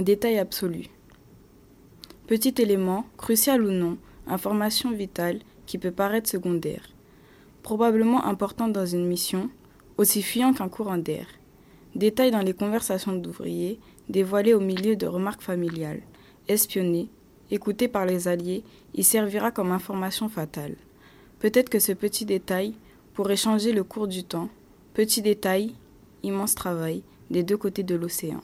un détail absolu. Petit élément, crucial ou non, information vitale qui peut paraître secondaire, probablement importante dans une mission, aussi fuyant qu'un courant d'air. Détail dans les conversations d'ouvriers, dévoilé au milieu de remarques familiales, espionné, écouté par les alliés, il servira comme information fatale. Peut-être que ce petit détail pourrait changer le cours du temps. Petit détail, immense travail des deux côtés de l'océan.